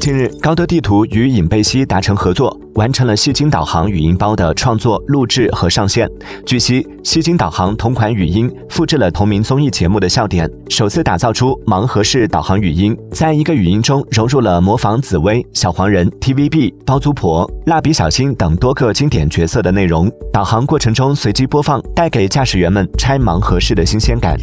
近日高德地图与影贝西达成合作完成了戏精导航语音包的创作录制和上线。据悉戏精导航同款语音复制了同名综艺节目的笑点首次打造出盲盒式导航语音在一个语音中融入了模仿紫薇小黄人 tvb 包租婆蜡笔小新等多个经典角色的内容导航过程中随机播放带给驾驶员们拆盲盒式的新鲜感。